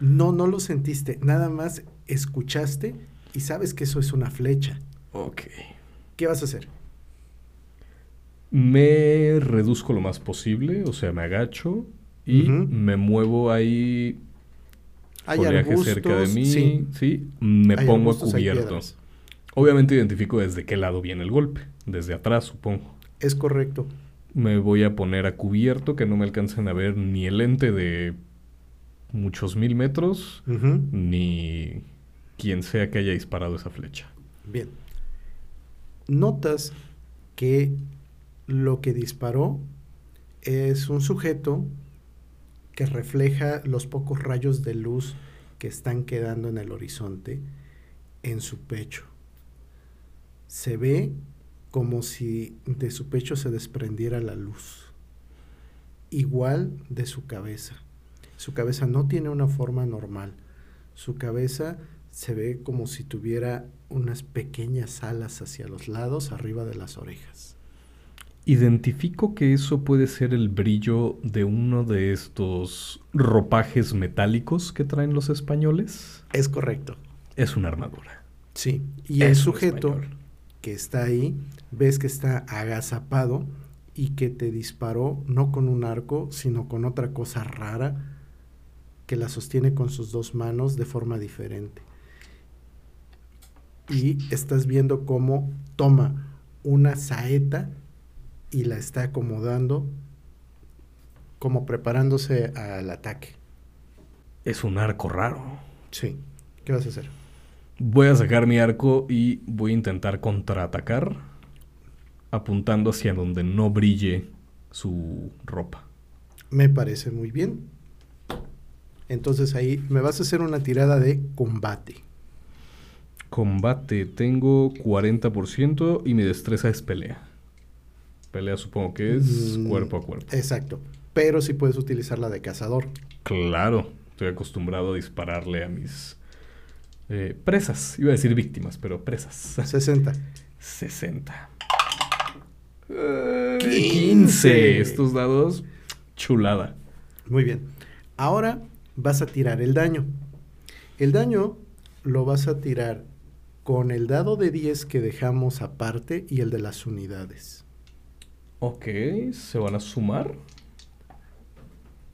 No, no lo sentiste, nada más escuchaste y sabes que eso es una flecha. Ok. ¿Qué vas a hacer? Me reduzco lo más posible, o sea, me agacho y me muevo ahí Hay arbustos, cerca de mí, sí. sí, me Hay pongo a cubierto. Obviamente identifico desde qué lado viene el golpe, desde atrás supongo. Es correcto. Me voy a poner a cubierto que no me alcancen a ver ni el ente de muchos mil metros, ni quien sea que haya disparado esa flecha. Bien. Notas que lo que disparó es un sujeto que refleja los pocos rayos de luz que están quedando en el horizonte en su pecho. Se ve como si de su pecho se desprendiera la luz. Igual de su cabeza. Su cabeza no tiene una forma normal. Su cabeza se ve como si tuviera unas pequeñas alas hacia los lados, arriba de las orejas. Identifico que eso puede ser el brillo de uno de estos ropajes metálicos que traen los españoles. Es correcto. Es una armadura. Sí. Y Es el sujeto español. que está ahí, ves que está agazapado y que te disparó no con un arco, sino con otra cosa rara que la sostiene con sus dos manos de forma diferente. Y estás viendo cómo toma una saeta y la está acomodando como preparándose al ataque. Es un arco raro. Sí. ¿Qué vas a hacer? Voy a sacar mi arco y voy a intentar contraatacar apuntando hacia donde no brille su ropa. Me parece muy bien. Entonces ahí me vas a hacer una tirada de combate. Combate, tengo 40% y mi destreza es pelea. Pelea supongo que es Mm, cuerpo a cuerpo. Exacto. Pero sí puedes utilizar la de cazador. Claro, estoy acostumbrado a dispararle a mis eh, presas. Iba a decir víctimas, pero presas. 60. 60. Eh, 15. 15. Estos dados, chulada. Muy bien. Ahora vas a tirar el daño. El daño lo vas a tirar con el dado de 10 que dejamos aparte y el de las unidades. Ok, ¿se van a sumar?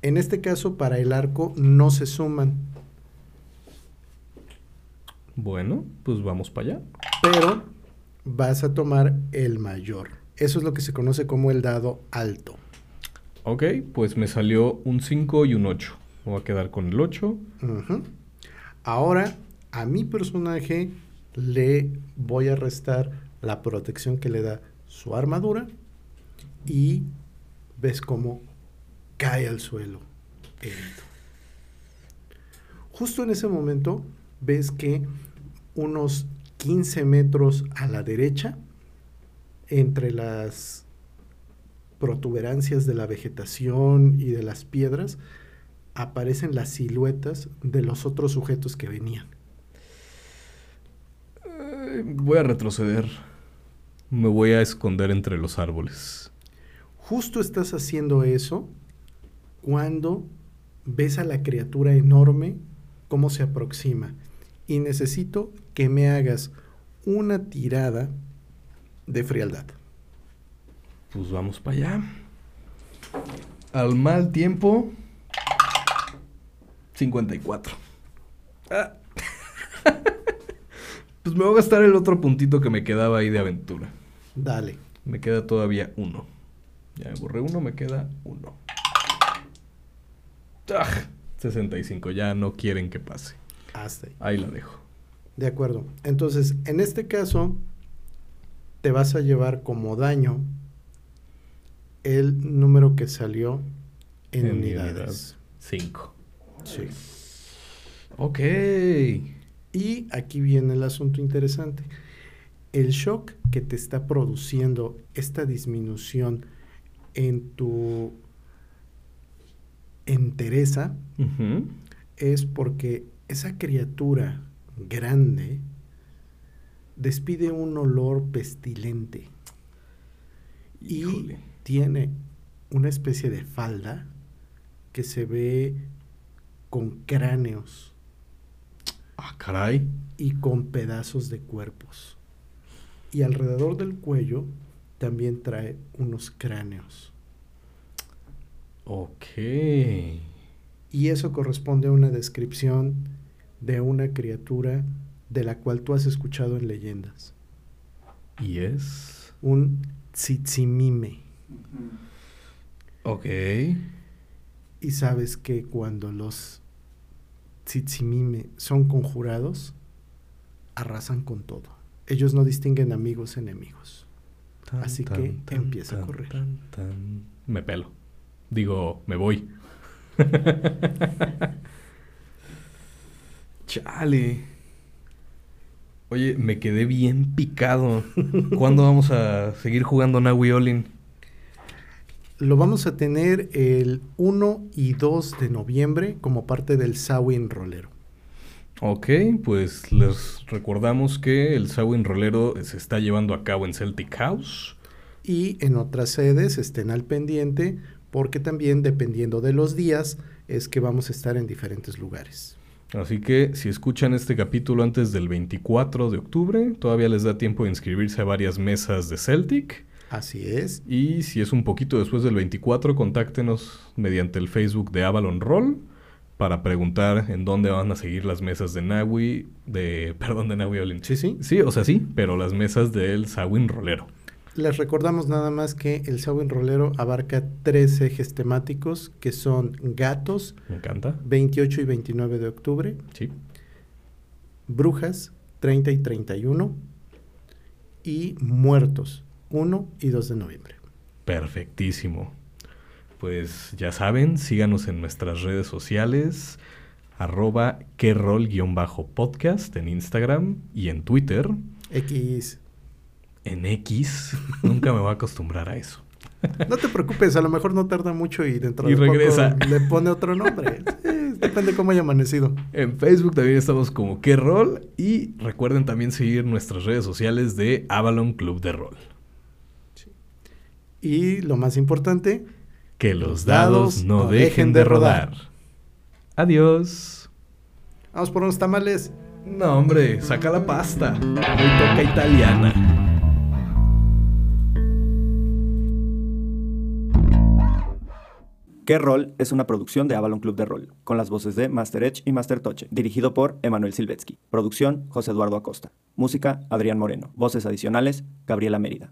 En este caso, para el arco no se suman, Bueno, pues vamos para allá. pero vas a tomar el mayor. Eso es lo que se conoce como el dado alto. Ok, pues me salió un 5 y un 8. Me voy a quedar con el 8. Ujú. Ahora, a mi personaje le voy a restar la protección que le da su armadura y ves cómo cae al suelo. Justo en ese momento ves que unos 15 metros a la derecha, entre las protuberancias de la vegetación y de las piedras, aparecen las siluetas de los otros sujetos que venían. Eh, voy a retroceder. Me voy a esconder entre los árboles. Justo estás haciendo eso cuando ves a la criatura enorme cómo se aproxima. Y necesito que me hagas una tirada de frialdad. Pues vamos para allá. Al mal tiempo. 54. Ah. pues me voy a gastar el otro puntito que me quedaba ahí de aventura. Dale. Me queda todavía uno. Ya me borré uno, me queda uno. Ah, 65, ya no quieren que pase. Hasta ahí. Ahí la dejo. De acuerdo. Entonces, en este caso, te vas a llevar como daño el número que salió en, En unidades. 5. Sí. Ok. Y aquí viene el asunto interesante. El shock que te está produciendo esta disminución en tu entereza es porque esa criatura grande despide un olor pestilente y Híjole. tiene una especie de falda que se ve con cráneos Ah, caray. y con pedazos de cuerpos. Y alrededor del cuello también trae unos cráneos. Ok. Y eso corresponde a una descripción de una criatura de la cual tú has escuchado en leyendas. ¿Y es? Un tzitzimime. Ok. Y sabes que cuando los tzitzimime son conjurados, arrasan con todo. Ellos no distinguen amigos enemigos. Tan, Así que empieza a correr. tan, tan. Me pelo. Digo, me voy. Chale. Oye, me quedé bien picado. ¿Cuándo vamos a seguir jugando Nawi Olin? Lo vamos a tener el 1 y 2 de noviembre como parte del Samhain Rolero. Ok, pues les recordamos que el Samhain Rolero se está llevando a cabo en Celtic House. Y en otras sedes estén al pendiente porque también dependiendo de los días es que vamos a estar en diferentes lugares. Así que si escuchan este capítulo antes del 24 de octubre, todavía les da tiempo de inscribirse a varias mesas de Celtic. Así es. Y si es un poquito después del 24, contáctenos mediante el Facebook de Avalon Roll para preguntar en dónde van a seguir las mesas de Nawi, de, perdón, de Nawi Olin. Sí, sí. Sí, o sea, sí, pero las mesas del Sawin Rolero. Les recordamos nada más que el Samhain Rolero abarca tres ejes temáticos que son gatos, Me encanta. 28 y 29 de octubre, Sí. brujas, 30 y 31, y muertos, 1 y 2 de noviembre. Perfectísimo. Pues ya saben, síganos en nuestras redes sociales, arroba querol-podcast en Instagram y en Twitter. X. En X, nunca me voy a acostumbrar a eso. No te preocupes, a lo mejor no tarda mucho y dentro Y de poco regresa. le pone otro nombre. Sí, depende cómo haya amanecido. En Facebook también estamos como qué rol y recuerden también seguir nuestras redes sociales de Avalon Club de Rol. Y lo más importante, Que los dados no dejen de rodar. Adiós. vamos por unos tamales. No, hombre, saca la pasta. Hoy toca italiana. ¿Qué rol? Es una producción de Avalon Club de Rol, con las voces de Master Edge y Master Toche, dirigido por Emanuel Silvetsky. Producción, José Eduardo Acosta. Música, Adrián Moreno. Voces adicionales, Gabriela Mérida.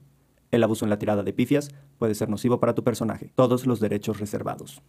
El abuso en la tirada de pifias puede ser nocivo para tu personaje. Todos los derechos reservados.